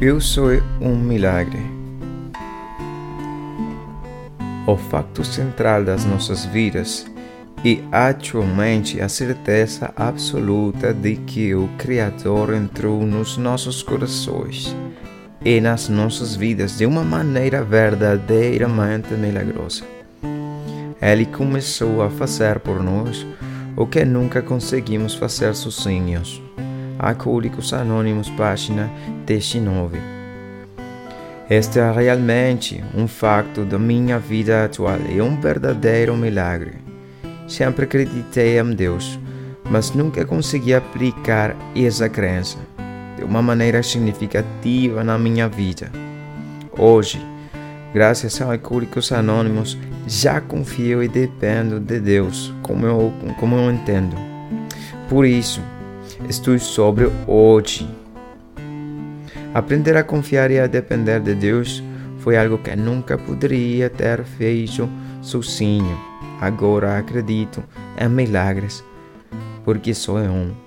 Eu sou um milagre. O facto central das nossas vidas e atualmente a certeza absoluta de que o Criador entrou nos nossos corações e nas nossas vidas de uma maneira verdadeiramente milagrosa. Ele começou a fazer por nós o que nunca conseguimos fazer sozinhos. Alcoólicos Anônimos, página 19. Este é realmente um facto da minha vida atual e um verdadeiro milagre. Sempre acreditei em Deus, mas nunca consegui aplicar essa crença de uma maneira significativa na minha vida. Hoje, graças a Alcoólicos Anônimos, já confio e dependo de Deus, como eu, como eu entendo. Por isso, estou sobre hoje. Aprender a confiar e a depender de Deus foi algo que nunca poderia ter feito sozinho. Agora acredito em milagres, porque sou um